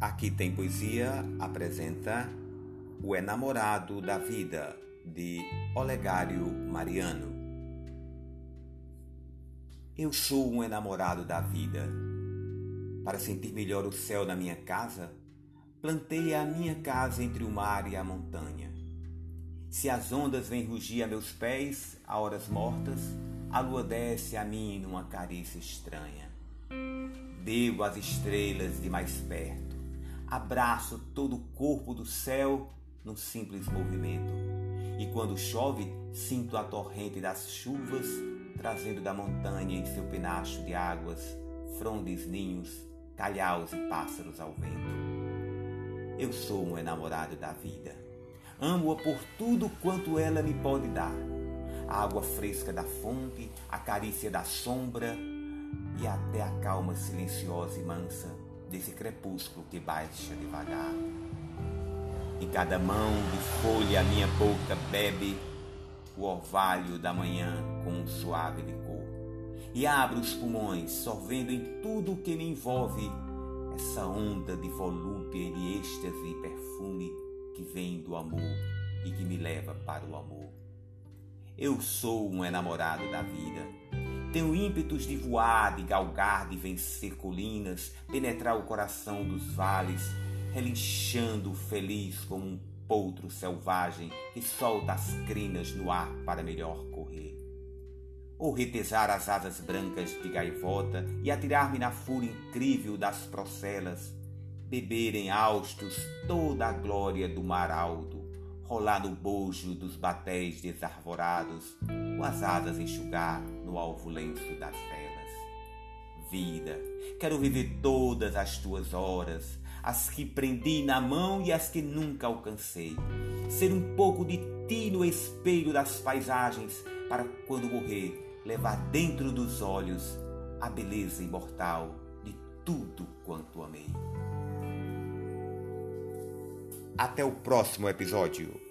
Aqui tem poesia apresenta O Enamorado da Vida de Olegário Mariano. Eu sou um enamorado da vida. Para sentir melhor o céu na minha casa, plantei a minha casa entre o mar e a montanha. Se as ondas vêm rugir a meus pés a horas mortas, a lua desce a mim numa carícia estranha. Bebo as estrelas de mais perto, abraço todo o corpo do céu num simples movimento. E quando chove, sinto a torrente das chuvas trazendo da montanha em seu penacho de águas, frondes, ninhos, calhaus e pássaros ao vento. Eu sou um enamorado da vida. Amo-a por tudo quanto ela me pode dar. A água fresca da fonte, a carícia da sombra e até a calma silenciosa e mansa desse crepúsculo que baixa devagar. Em cada mão de folha a minha boca bebe o orvalho da manhã com um suave licor. E abro os pulmões, sorvendo em tudo o que me envolve essa onda de volúpia e de êxtase e perfume que vem do amor e que me leva para o amor. Eu sou um enamorado da vida. Tenho ímpetos de voar, de galgar, de vencer colinas, penetrar o coração dos vales, relinchando feliz como um potro selvagem que solta as crinas no ar para melhor correr. Ou retesar as asas brancas de gaivota e atirar-me na fúria incrível das procelas, beber em austos toda a glória do mar alto, rolar no bojo dos batéis desarvorados, ou as asas enxugar no alvo lenço das velas. Vida, quero viver todas as tuas horas, as que prendi na mão e as que nunca alcancei. Ser um pouco de ti no espelho das paisagens, para quando morrer, levar dentro dos olhos a beleza imortal de tudo quanto amei. Até o próximo episódio.